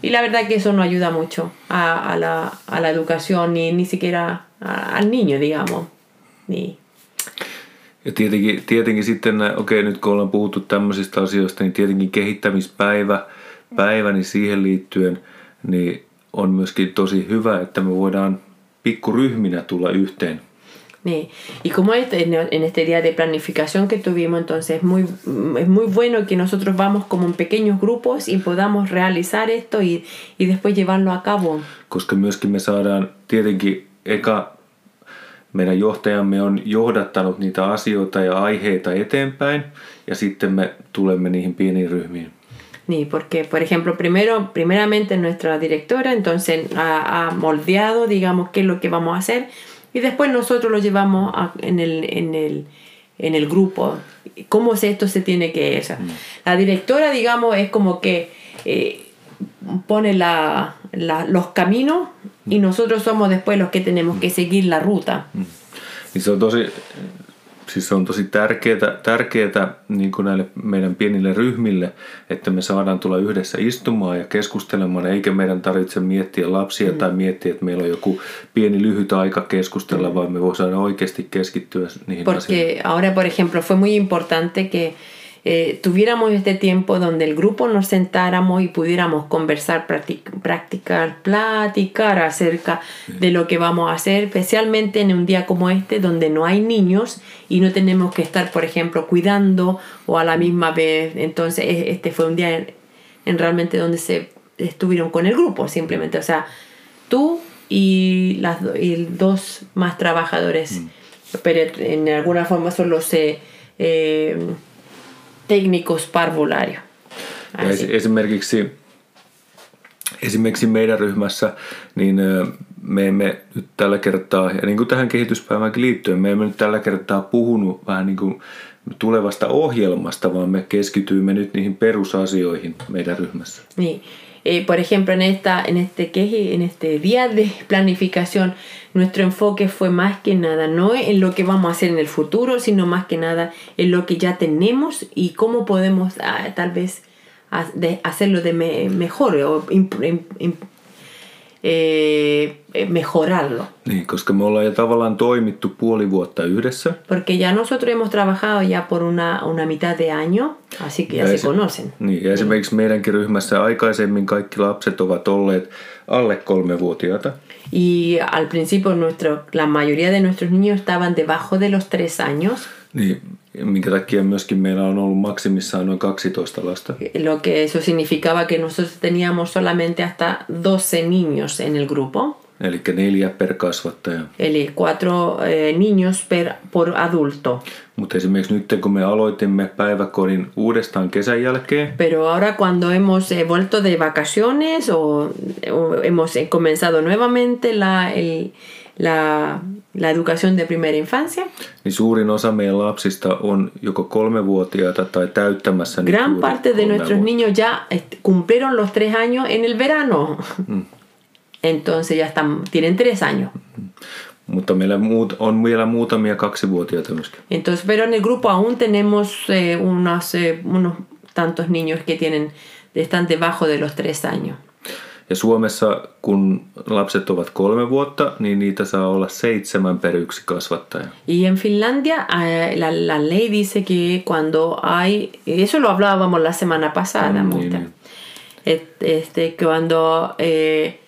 y la verdad que eso no ayuda mucho a, a, la, a la educación ni, ni siquiera a- al niño, digamos. Niin. Ja tietenkin, tietenkin sitten, okei nyt kun ollaan puhuttu tämmöisistä asioista, niin tietenkin kehittämispäivä, päivä, niin siihen liittyen niin on myöskin tosi hyvä, että me voidaan pikkuryhminä tulla yhteen Sí. Y como este, en este día de planificación que tuvimos, entonces es muy, es muy bueno que nosotros vamos como en pequeños grupos y podamos realizar esto y, y después llevarlo a cabo. koska myöskin me saadaan tietenkin eka meidän johtajamme on johdattanut niitä asioita ja aiheita eteenpäin ja sitten me tulemme niihin pieniin ryhmiin. Sí, porque, por ejemplo, primero, primeramente nuestra directora entonces ha, ha moldeado, digamos, qué es lo que vamos a hacer y después nosotros lo llevamos a- en, el, en, el, en el grupo. ¿Cómo es esto se tiene que hacer? La directora, digamos, es como que eh, pone la, la- los caminos y nosotros somos después los que tenemos que seguir la ruta. Se on tosi, siis se on tosi tärkeää, tärkeää niin kuin näille meidän pienille ryhmille, että me saadaan tulla yhdessä istumaan ja keskustelemaan, eikä meidän tarvitse miettiä lapsia mm. tai miettiä, että meillä on joku pieni lyhyt aika keskustella, mm. vaan me voidaan oikeasti keskittyä niihin asioihin. Porque ahora, por ejemplo, fue muy importante que eh, tuviéramos este tiempo donde el grupo nos sentáramos y pudiéramos conversar, practic- practicar, platicar acerca de lo que vamos a hacer, especialmente en un día como este donde no hay niños y no tenemos que estar, por ejemplo, cuidando o a la misma vez. Entonces, e- este fue un día en, en realmente donde se estuvieron con el grupo, simplemente. O sea, tú y las do- y dos más trabajadores, pero en alguna forma son los eh, eh, técnicos parvularios. Ja esi- esimerkiksi, esimerkiksi meidän ryhmässä, niin me emme nyt tällä kertaa, ja niin kuin tähän kehityspäivänkin liittyen, me emme nyt tällä kertaa puhunut vähän niin kuin tulevasta ohjelmasta, vaan me keskityimme nyt niihin perusasioihin meidän ryhmässä. Sí. Eh, por ejemplo, en, esta, en, este, queje- en este día de planificación, nuestro enfoque fue más que nada no en lo que vamos a hacer en el futuro, sino más que nada en lo que ya tenemos y cómo podemos ah, tal vez hacerlo de me- mejor o mejorarlo. Niin, koska me ollaan jo tavallaan toimittu puoli vuotta yhdessä. Porque ya nosotros hemos trabajado ya por una, una mitad de año, así que ya se esi- conocen. Niin, ja esimerkiksi meidänkin ryhmässä aikaisemmin kaikki lapset ovat olleet alle kolmevuotiaita. Y al principio nuestro, la mayoría de nuestros niños estaban debajo de los tres años, Niin, minkä takia myöskin meillä on ollut maksimissaan noin 12 lasta. lo que eso significaba que nosotros teníamos solamente hasta 12 niños en el grupo, Eli neljä per kasvattaja. eli cuatro eh, niños per, por adulto. Mutta esimerkiksi nyt kun me aloitimme päiväkodin uudestaan kesän jälkeen, Pero ahora cuando hemos eh, vuelto de vacaciones o, o hemos eh, comenzado nuevamente la, el- la, la educación de primera infancia, niin suurin osa meidän lapsista on joko kolmevuotiaita tai täyttämässä nyt Gran juuri parte de nuestros niños ya cumplieron los tres años en el verano. Entonces ya están, tienen tres años. Mutta meillä muut, on vielä muutamia kaksivuotiaita myöskin. Entonces, pero en el grupo aún tenemos eh, unos, eh, unos tantos niños que tienen, están debajo de los tres años. Ja Suomessa, kun lapset ovat kolme vuotta, niin niitä saa olla seitsemän per yksi kasvattaja. Y en Finlandia eh, la, la ley dice que cuando hay, eso lo hablábamos la semana pasada, Mm, niin. Este, cuando eh,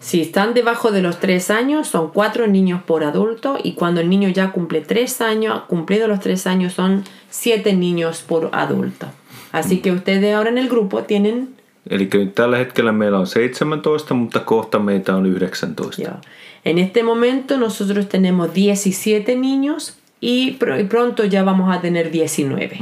si están debajo de los tres años son cuatro niños por adulto y cuando el niño ya cumple tres años, cumplido los tres años son siete niños por adulto. Así que ustedes ahora en el grupo tienen Eli tällä hetkellä meillä on 17, mutta kohta meitä on 19. ya, en este momento nosotros tenemos 17 niños y, pr- y pronto ya vamos a tener 19.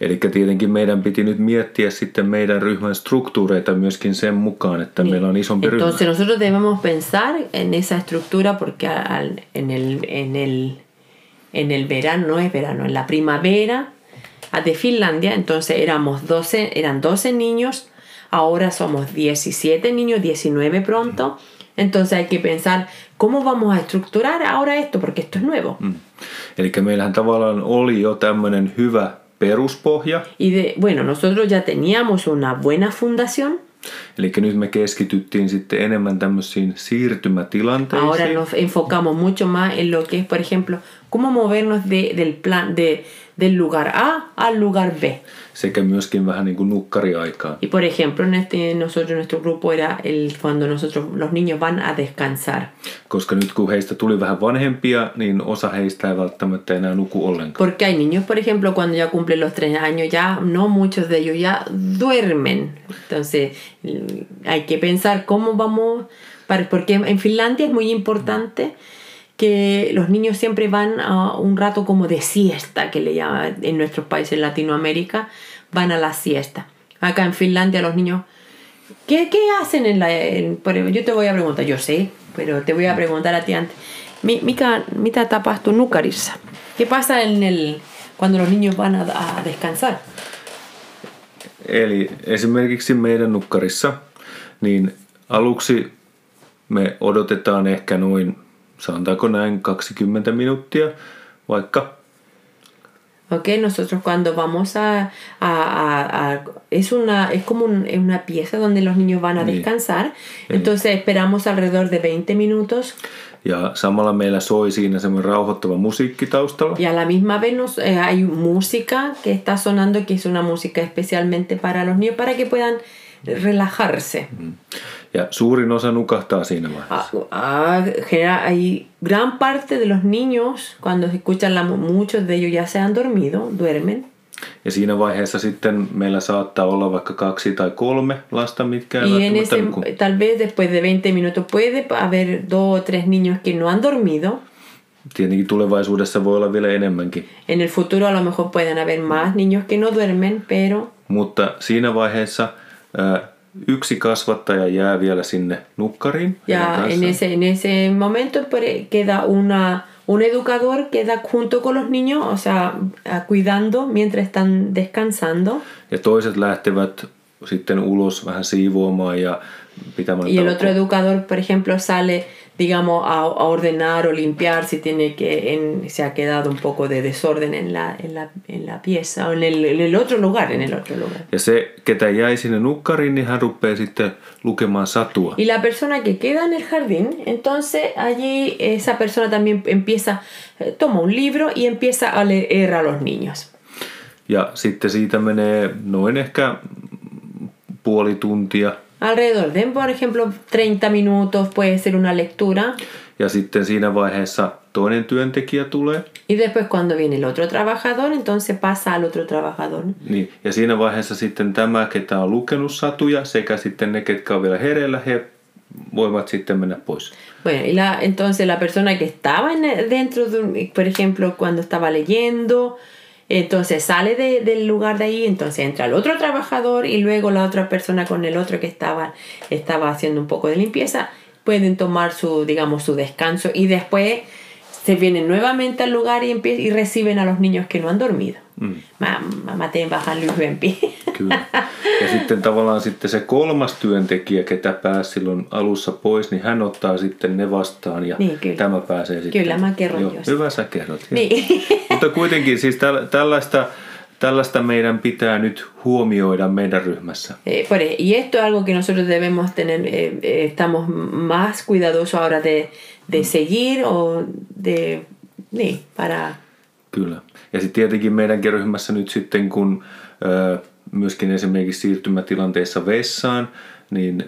Eli tietenkin meidän piti nyt miettiä sitten meidän ryhmän struktuureita myöskin sen mukaan, että meillä on isompi ryhmä. Entonces nosotros debemos pensar en esa estructura porque al- en, el, en, el, en el verano, no es verano, en la primavera de Finlandia, entonces éramos 12, eran 12 niños, ahora somos 17 niños, 19 pronto. Entonces hay que pensar cómo vamos a estructurar ahora esto, porque esto es nuevo. Mm. Eli meillähän tavallaan oli jo tämmöinen hyvä peruspohja. Y de, bueno, nosotros ya teníamos una buena fundación, Eli nyt me keskityttiin sitten enemmän tämmöisiin siirtymätilanteisiin. Ahora nos enfocamos mucho más en lo que es, por ejemplo, cómo movernos de, del plan, de, del lugar A al lugar B. vähän niin kuin. Y por ejemplo, en este, nosotros, nuestro grupo era el, cuando nosotros, los niños van a descansar. Koska nyt kun heistä tuli vähän vanhempia, niin osa heistä ei välttämättä enää nuku ollenkaan. Porque hay niños, por ejemplo, cuando ya cumplen los tres años, ya no muchos de ellos ya duermen. Entonces, hay que pensar cómo vamos, para, porque en Finlandia es muy importante que los niños siempre van a un rato como de siesta, que le llaman en nuestros países en Latinoamérica, van a la siesta. Acá en Finlandia los niños, ¿qué, qué hacen en la... en- yo te voy a preguntar, yo sé, pero te voy a preguntar a ti antes. Mi- Mikä, mitä tapahtuu nukarissa? ¿Qué pasa en el, cuando los niños van a, a descansar? Eli esimerkiksi meidän nukkarissa, niin aluksi me odotetaan ehkä noin, sanotaanko näin 20 minuuttia, vaikka Ok, nosotros cuando vamos a, a, a, a- es una es como un- es una pieza donde los niños van a descansar, entonces esperamos alrededor de 20 minutos. Ja samalla meillä soi siinä semmoinen rauhoittava musiikki taustalla. y a la misma vez nos, eh, hay música que está sonando que es una música especialmente para los niños para que puedan relajarse. Ja suurin osa nukahtaa siinä vaiheessa. Ah, ah, genera- hay gran parte de los niños cuando se escuchan la, mu- muchos de ellos ya se han dormido, duermen. Ja siinä vaiheessa sitten meillä saattaa olla vaikka kaksi tai kolme lasta, mitkä Y en eivät ese, nuku. tal vez después de 20 minutos puede haber dos o tres niños que no han dormido. Tietenkin tulevaisuudessa voi olla vielä enemmänkin. En el futuro a lo mejor pueden haber más niños que no duermen, pero Mutta siinä vaiheessa ää, yksi kasvattaja jää vielä sinne nukkariin. ya en ese, en ese momento queda una, un educador queda junto con los niños, o sea, cuidando mientras están descansando. Ja toiset lähtevät sitten ulos vähän siivoamaan ja pitämään Y el otro educador, por ejemplo, sale, digamos, a, a ordenar o limpiar si tiene que en- se ha quedado un poco de desorden en la, en la, en la pieza o en el, en el otro lugar, en el otro lugar. Ja se, ketä jäi sinne nukkariin, niin hän rupeaa sitten lukemaan satua. Y la persona que queda en el jardín, entonces allí esa persona también empieza, eh, toma un libro y empieza a leer a los niños. Ja sitten siitä menee noin ehkä puoli tuntia. Alrededor de, por ejemplo, 30 minutos puede ser una lectura. Ja sitten siinä vaiheessa toinen työntekijä tulee. Y después cuando viene el otro trabajador, entonces pasa al otro trabajador. Niin, ja siinä vaiheessa sitten tämä, ketä on lukenut satuja, sekä sitten ne, ketkä on vielä hereillä, he voivat sitten mennä pois. Bueno, y la, entonces la persona que estaba en- dentro de por ejemplo, cuando estaba leyendo, entonces sale de- del lugar de ahí, entonces entra el otro trabajador y luego la otra persona con el otro que estaba, estaba haciendo un poco de limpieza, pueden tomar su, digamos, su descanso y después se vienen nuevamente al lugar y, y reciben a los niños que no han dormido. Mä, mä, mä teen vähän lyhyempi. Kyllä. Ja sitten tavallaan sitten se kolmas työntekijä, ketä pääsi silloin alussa pois, niin hän ottaa sitten ne vastaan ja Niin, kyllä. tämä pääsee sitten. Kyllä, mä kerron just. Hyvä sä kerrot. niin. [laughs] Mutta kuitenkin siis täl, tällaista, tällaista meidän pitää nyt huomioida meidän ryhmässä. Eh, por e- y esto es algo que nosotros debemos tener, eh, eh, estamos más cuidadosos ahora de, de seguir o de, niin, para, Kyllä. Ja sitten tietenkin meidänkin ryhmässä nyt sitten, kun myöskin esimerkiksi siirtymätilanteessa vessaan, niin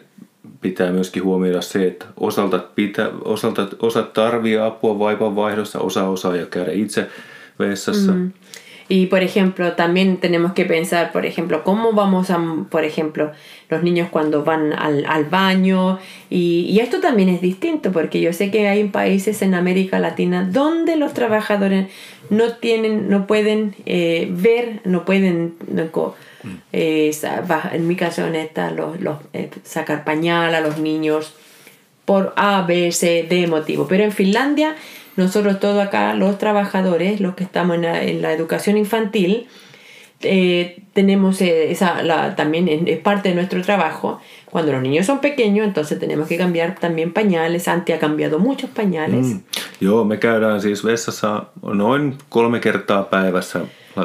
pitää myöskin huomioida se, että osalta, pitää, osalta osa tarvii apua vaipanvaihdossa, osa osaa jo käydä itse vessassa. Mm. Y por ejemplo, también tenemos que pensar, por ejemplo, cómo vamos a, por ejemplo, los niños cuando van al, al baño. Y, y esto también es distinto, porque yo sé que hay países en América Latina donde los trabajadores no tienen, no pueden eh, ver, no pueden, no co- eh, en mi caso en esta, los, los, eh, sacar pañal a los niños por A, B, C, D motivo. Pero en Finlandia, nosotros todos acá, los trabajadores, los que estamos en la, en la educación infantil, eh, tenemos eh, esa, la, también es parte de nuestro trabajo. Cuando los niños son pequeños, entonces tenemos que cambiar también pañales. Anti ha cambiado muchos pañales. Mm. Joo, me käydään siis vessassa noin kolme kertaa päivässä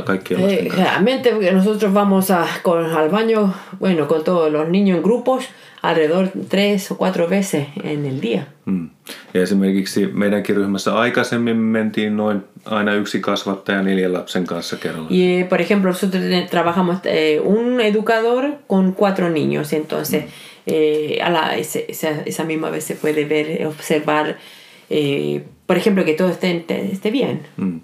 kaikkien lasten Eh? Generalmente porque nosotros vamos a, con, al baño, bueno, con todos los niños en grupos, alrededor tres o cuatro veces en el día. Mm. Ja esimerkiksi meidänkin ryhmässä aikaisemmin mentiin noin aina yksi kasvattaja neljän lapsen kanssa kerralla. Y, eh, por ejemplo, nosotros trabajamos eh, un educador con cuatro niños, entonces eh, a la, esa, esa misma vez se puede ver, observar, eh, por ejemplo, que todo esté, esté bien. Mm.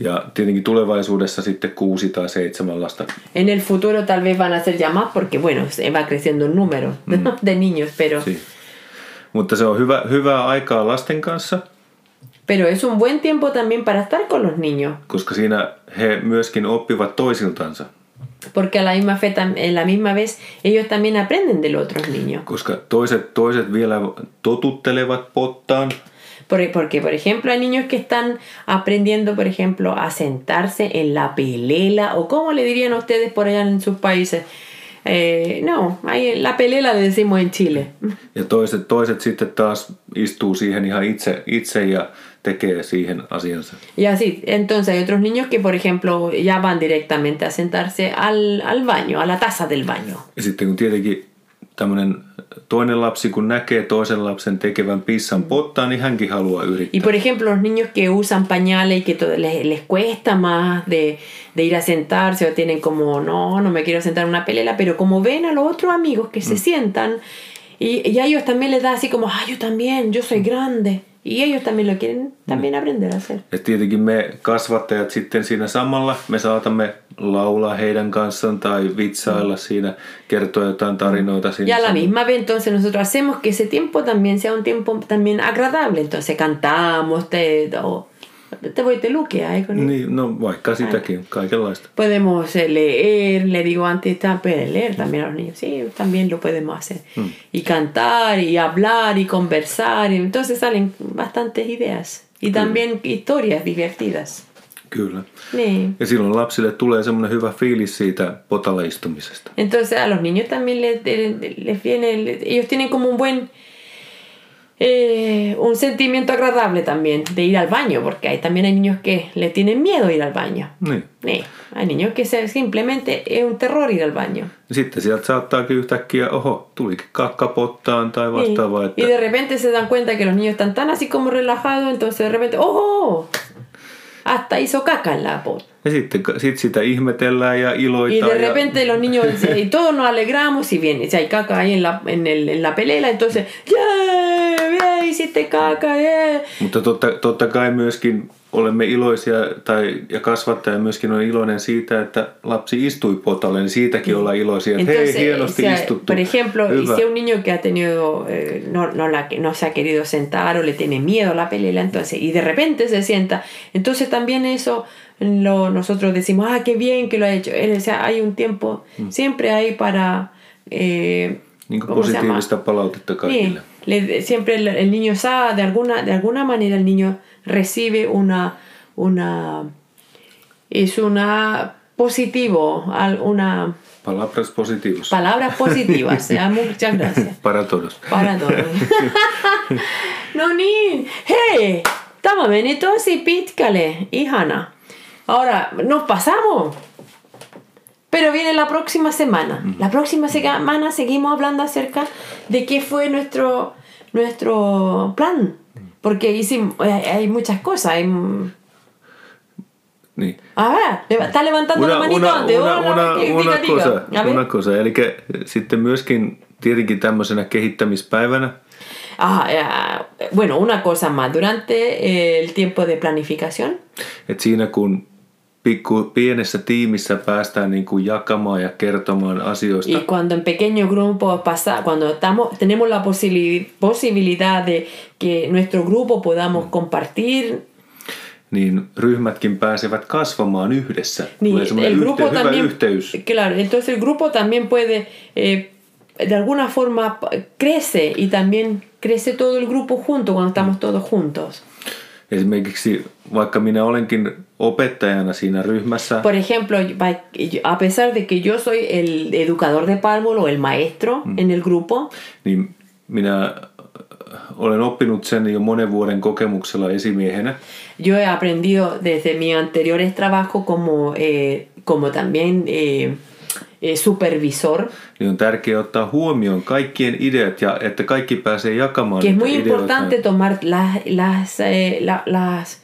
Ja tietenkin tulevaisuudessa sitten kuusi tai seitsemän lasta. En el futuro tal vez van a ser ya más porque, bueno, se va creciendo el número [laughs] de niños, pero, Si. Mutta se on hyvä, hyvää aikaa lasten kanssa, pero es un buen tiempo también para estar con los niños. koska siinä he myöskin oppivat toisiltansa. Porque a la misma, fe, la misma vez ellos también aprenden de los otros niños. Koska toiset, toiset vielä totuttelevat pottaan, Por- Porque, por ejemplo, hay niños que están aprendiendo, por ejemplo, a sentarse en la pelela, o como le dirían a ustedes por allá en sus países. Eh, no, ahí la pelela le decimos en Chile. ja toiset, toiset sitten taas istuu siihen ihan itse, itse ja tekee siihen asiansa. Y así, entonces hay otros niños que, por ejemplo, ya van directamente a sentarse al, al baño, a la taza del baño. Ja sitten kun tietenkin tämmöinen toinen lapsi, kun näkee toisen lapsen tekevän pissan pottaan, niin hänkin haluaa Y por ejemplo, los niños que usan pañales y que todo- les, les cuesta más de, de ir a sentarse o tienen como, no, no me quiero sentar en una pelela, pero como ven a los otros amigos que se sientan y, y a ellos también les da así como, ah, yo también, yo soy grande. Ellos también lo quieren también aprender a hacer. Ja tietenkin me kasvattajat sitten siinä samalla, me saatamme laulaa heidän kanssaan tai vitsailla siinä, kertoa jotain tarinoita siinä Y a la misma vez, entonces nosotros hacemos que ese tiempo también sea un tiempo también agradable. Entonces cantamos, te, o, te voy a lukea, eikö niin? Niin, no vaikka sitäkin, kaikenlaista. Podemos eh, leer, le digo antes, puede leer también a los niños, sí, también lo podemos hacer. Y cantar, y hablar, y conversar, y entonces salen bastantes ideas. Y también historias divertidas. Kyllä. Sí. Ja silloin lapsille tulee semmoinen hyvä fiilis siitä potalla istumisesta. Entonces a los niños también les, les viene, ellos tienen como un buen, eh, un sentimiento agradable también de ir al baño, porque hay, también hay niños que le tienen miedo ir al baño. Niin. Sí, hay niños que se, simplemente es un terror ir al baño. Sitten sieltä saattaakin yhtäkkiä, oho, tulikin kakka pottaan tai vastaavaa, Y että de repente se dan cuenta que los niños están tan así como relajados, entonces de repente, ¡oh! Hasta hizo caca en la pot. Ja sitten sit sitä ihmetellään ja Y iloitaan. de ja, repente los niños, y todos nos alegramos y viene, si hay caca ahí en la, en el, en la pelela, entonces, ¡yeah! ¡yeah! Hiciste caca, ¡yeah! Mutta totta, totta kai myöskin olemme iloisia, tai, ja kasvattaja myöskin on iloinen siitä, että lapsi istui potalle, niin siitäkin ollaan iloisia, että hei, hienosti si hay- istuttu. por ejemplo, y Hyvä. si hay un niño que ha tenido, eh, no, no, la, no se ha querido sentar o le tiene miedo a la pelela, entonces, y de repente se sienta, entonces también eso lo, nosotros decimos, ah, qué bien que lo ha hecho. O sea, hay un tiempo, siempre hay para... Eh, Niin kuin ¿cómo se llama? positiivista palautetta kaikille. Sí, le- siempre el, el niño sabe, de alguna, de alguna manera el niño recibe una, una, es una positivo, una Palabras positivos. palabras positivas. ya, [laughs] muchas gracias. Para todos. Para todos. [laughs] no niin, hei, tämä meni tosi pitkälle, ihana. Ahora, nos pasamos. Pero viene la próxima semana. La próxima semana seguimos hablando acerca de qué fue nuestro, nuestro plan. Porque hicimos, hay hay muchas cosas. Hay, Niin. a ver, leva- está levantando la Una, manito una, antes. una, una, una, cosa, una cosa. Eli sitten myöskin tietenkin tämmöisenä kehittämispäivänä, Ah, ya, bueno, una cosa más. Durante el tiempo de planificación, että siinä kun pikku, pienessä tiimissä päästään niin kuin jakamaan ja kertomaan asioista, y cuando en pequeño grupo pasa, cuando estamos, tenemos la posibili- posibilidad de que nuestro grupo podamos compartir, niin ryhmätkin pääsevät kasvamaan yhdessä. ni Tulee semmoinen el grupo también, yhteys. claro, entonces el grupo también puede, eh, de alguna forma crece y también crece todo el grupo junto cuando estamos todos juntos. Esimerkiksi vaikka minä olenkin opettajana siinä ryhmässä, Por ejemplo, a pesar de que yo soy el educador de párvulo el maestro en el grupo, niin minä äh, olen oppinut sen jo monen vuoden kokemuksella esimiehenä. Yo he aprendido desde mi anteriores trabajo como, eh, como también eh, eh, supervisor, Niin on tärkeää ottaa huomioon kaikkien ideat ja että kaikki pääsee jakamaan que es muy ideoita. importante tomar las, las, eh, la- las,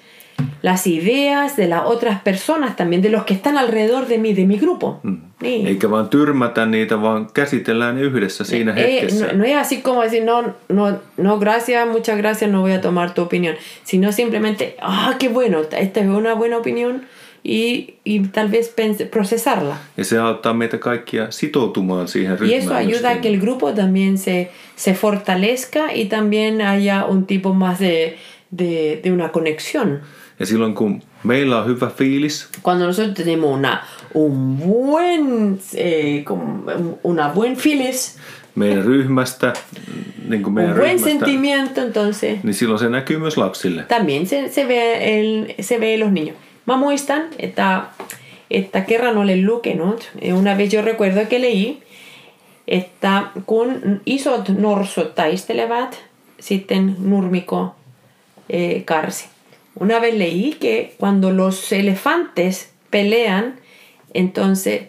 las ideas de las otras personas, también de los que están alrededor de mí, de mi grupo. Niin. Eikä vaan tyrmätä niitä, vaan käsitellään yhdessä siinä Eh, hetkessä. no, no es así como decir, no, no, no, gracias, muchas gracias, no voy a tomar tu opinión, sino simplemente, ah, qué bueno, esta es una buena opinión y, y tal vez procesarla. Ja se auttaa meitä kaikkia sitoutumaan siihen Y ryhmään. eso ayuda a que el grupo también se, se fortalezca y también haya un tipo más de, de, de una conexión. Ja silloin kun meillä on hyvä fiilis, Cuando nosotros tenemos una, un buen, eh, una buen filis, meidän ryhmästä, niin kuin un buen ryhmästä, sentimiento, entonces niin silloin se näkyy myös lapsille. también se, se, ve el, se ve en los niños. Mä muistan, että, että kerran olen lukenut, eh, una vez yo recuerdo que leí, että kun isot norsut taistelevat, sitten nurmiko eh, karsi. Una vez leí que cuando los elefantes pelean, entonces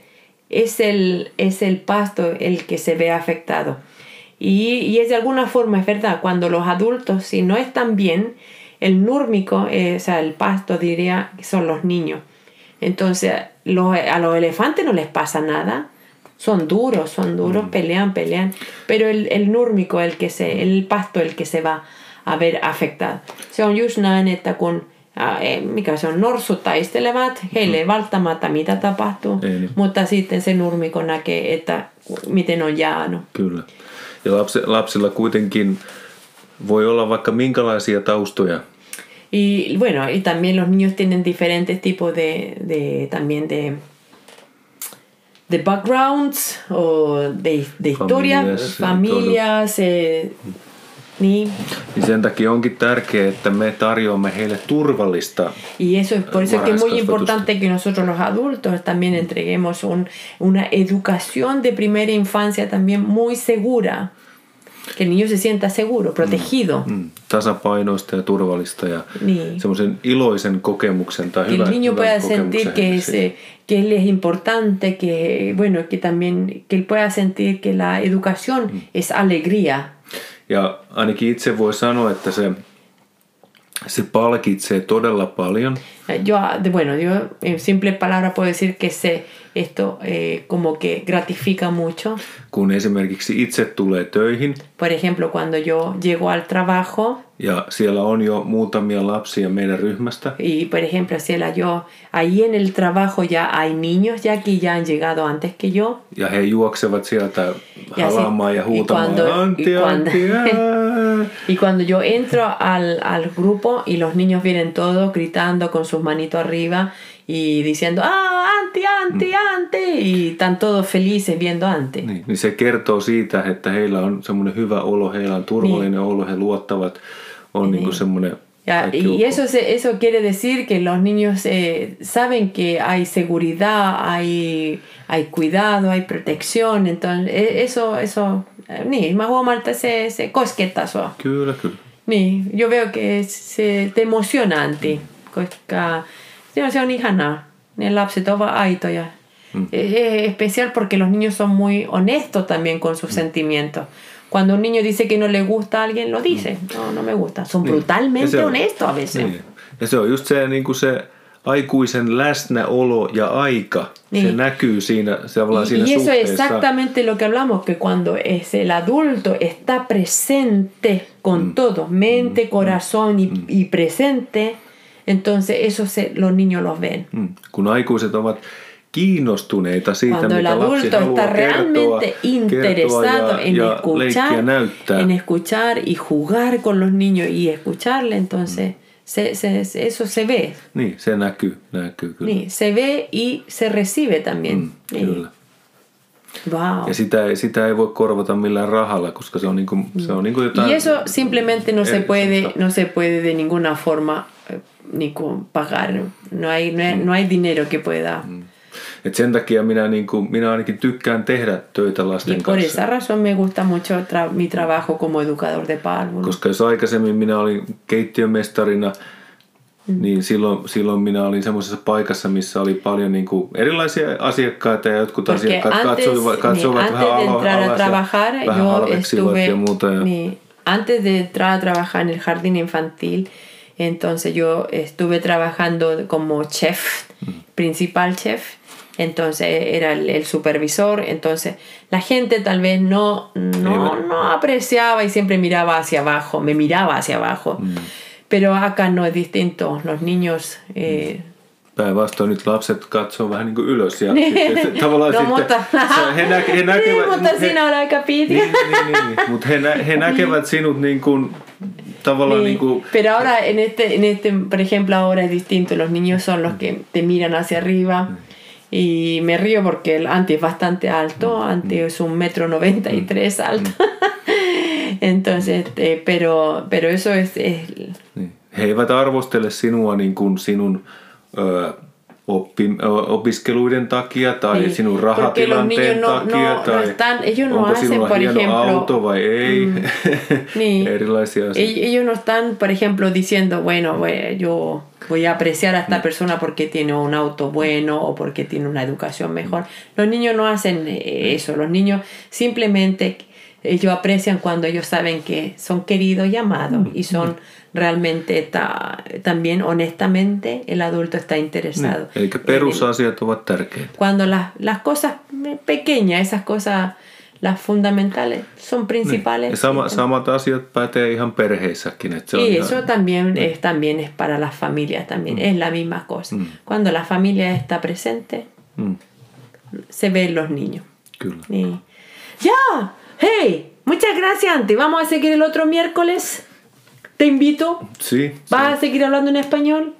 es el, es el pasto el que se ve afectado. Y, y es de alguna forma, es verdad, cuando los adultos, si no están bien, el núrmico, eh, o sea, el pasto diría que son los niños. Entonces, los- a los elefantes no les pasa nada. Son duros, son duros, pelean, pelean. Pero el, el núrmico, el, que se, el pasto, el que se va a ver afectado. Se on just näin, että kun mikä se on, norsut taistelevat, heille ei välttämättä mitä tapahtuu, Ei mutta sitten se nurmikko näkee, että miten on jäänyt. Kyllä. Ja lapsi, lapsilla kuitenkin voi olla vaikka minkälaisia taustoja. Y bueno, y también los niños tienen diferentes tipos de, de también de, de backgrounds o de, de historias, Familias, familias, eh, niin. Niin sen takia onkin tärkeää, että me tarjoamme heille turvallista. Y eso es por eso que es muy importante que nosotros los adultos también entreguemos un- una educación de primera infancia también muy segura. Que el niño se sienta seguro, protegido. Mm, tasapainoista ja turvallista ja Niin. semmoisen iloisen kokemuksen tai que hyvän, el niño pueda sentir que, heille es, eh, que él es importante, que bueno, que también que él pueda sentir que la educación es alegría. Ja ainakin itse voi sanoa, että se, se palkitsee todella paljon. Yo, bueno, yo en simple palabra puedo decir que se, esto eh, como que gratifica mucho. kun esimerkiksi itse tulee töihin Por ejemplo, cuando yo llego al trabajo ja siellä on jo muutamia lapsia meidän ryhmästä y, por ejemplo, si la yo, ahí en el trabajo ya hay niños ya que ya han llegado antes que yo. ja he juoksevat sieltä Ja sit- halaamaan ja y huutamaan cuando- Antti, y cuando- Antti, ää!" [laughs] Y cuando yo entro al, al grupo y los niños vienen todos gritando con sus manitos arriba y diciendo, ah, Anti, Anti, Anti, y están todos felices viendo Anti. Niin, niin se kertoo siitä, että heillä on semmoinen hyvä olo, heillä on turvallinen Niin. olo, he luottavat, on niin kuin semmoinen Ya, y eso, se, eso quiere decir que los niños eh, saben que hay seguridad, hay, hay cuidado, hay protección. Entonces, e- eso, eso, niin, mä huomaan, että se, se koskettaa sua. Kyllä, kyllä. Niin, yo veo que se te emociona Antti, koska se on, se on ihanaa. Ne lapset ovat aitoja. Es es especial porque los niños son muy honestos también con sus sentimientos. Cuando un niño dice que no le gusta a alguien, lo dice. No, no me gusta. Son Ja brutalmente se on- honestos a veces. Niin. Ja se on just se, niin kuin se aikuisen läsnäolo ja aika. Se Niin. näkyy siinä, se Y, siinä y eso es exactamente lo que hablamos, que cuando es el adulto está presente con todo, mente, corazón y, y presente, entonces eso se, los niños los ven. Mm. Kun aikuiset ovat kiinnostuneita siitä, Cuando el mitä lapsi adulto está haluaa kertoa, realmente interesado kertoa en ja, leikkiä escuchar, näyttää. en escuchar y jugar con los niños y escucharle, entonces se, se- se- eso se ve. Niin, se näkyy, näkyy kyllä. Niin, se ve y se recibe también. Mm, Niin. kyllä. Wow. Ja sitä ei, sitä ei voi korvata millään rahalla, koska se on, niinku, se on niinku jotain... Y eso simplemente no se puede, no se puede de ninguna forma eh, ni con pagar. No hay, no hay, no hay dinero que pueda. Et sen takia minä, niin kuin, minä ainakin tykkään tehdä töitä lasten Y por kanssa. esa razón me gusta mucho tra- mi trabajo como educador de párvulos. Koska jos aikaisemmin minä olin keittiömestarina, Mm. niin silloin, silloin minä olin semmoisessa paikassa, missä oli paljon niin kuin erilaisia asiakkaita ja jotkut Porque asiakkaat antes, katsoivat, katsoivat ni- vähän alas ja trabajar, vähän yo estuve, ja muuta. Ja, ni- antes de entrar a trabajar en el jardín infantil, entonces yo estuve trabajando como chef, principal chef, entonces era el, el supervisor, entonces la gente tal vez no, no, no apreciaba y siempre miraba hacia abajo, me miraba hacia abajo. Pero acá no es distinto, los niños... eh, Päinvastoin nyt lapset katsoo vähän niin kuin ylös ja [laughs] sitten, tavallaan no, sitten mutta, se- he, näke, he [laughs] näkevät... niin, mutta he- siinä on aika pitkä. niin, niin, niin, niin. Mutta he, nä, he [laughs] näkevät sinut niin kuin, tavallaan Sí, niin kuin, Pero ahora, en este, en este, por ejemplo, ahora es distinto. Los niños son los que te miran hacia arriba. Y me río porque el Anti es bastante alto. Anti es un metro noventa y tres alto. [laughs] Entonces, eh, pero, pero eso es, es-. He eivät arvostele sinua niin kuin sinun oppi, opiskeluiden takia tai Niin. sinun rahatilanteen no- takia no- no tai están- ellos no onko hacen, sinulla por hieno ejemplo, mm. auto vai ei. [laughs] Niin. Erilaisia asioita. Ell- Ellos no están, por ejemplo, diciendo, bueno, voy- yo voy a apreciar a esta persona porque tiene un auto bueno o porque tiene una educación mejor. Los niños no hacen eh, eso. Los niños simplemente ellos aprecian cuando ellos saben que son queridos y amados y son realmente ta- también honestamente el adulto está interesado. Eli perusasiat ovat tärkeitä. cuando las, las cosas pequeñas, esas cosas, las fundamentales, son principales. Ja sama, samat asiat pätee ihan perheissäkin. Että se on y ihan, eso también es, también es para las familias, también es la misma cosa. Cuando la familia está presente, mm, se ven los niños. kyllä. ¡Ya! ¡Hey! Muchas gracias. Vamos a seguir el otro miércoles. Te invito. Si, ¿Vas a seguir hablando en español?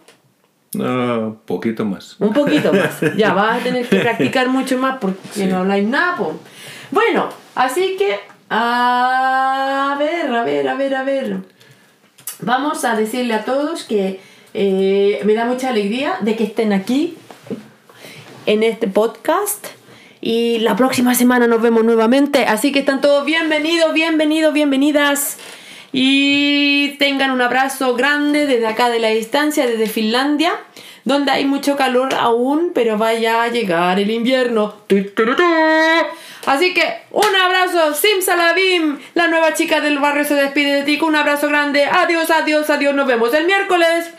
no, poquito más. Un poquito más. [laughs] Ya vas a tener que practicar mucho más porque no habláis nada. po. Bueno, así que, a ver, a ver, a ver, a ver. Vamos a decirle a todos que eh, me da mucha alegría de que estén aquí en este podcast. Y la próxima semana nos vemos nuevamente. Así que están todos bienvenidos, bienvenidos, bienvenidas. Y tengan un abrazo grande desde acá de la distancia, desde Finlandia, donde hay mucho calor aún, pero vaya a llegar el invierno. Así que un abrazo, Simsalabim, la nueva chica del barrio se despide de ti un abrazo grande. Adiós, adiós, adiós, nos vemos el miércoles.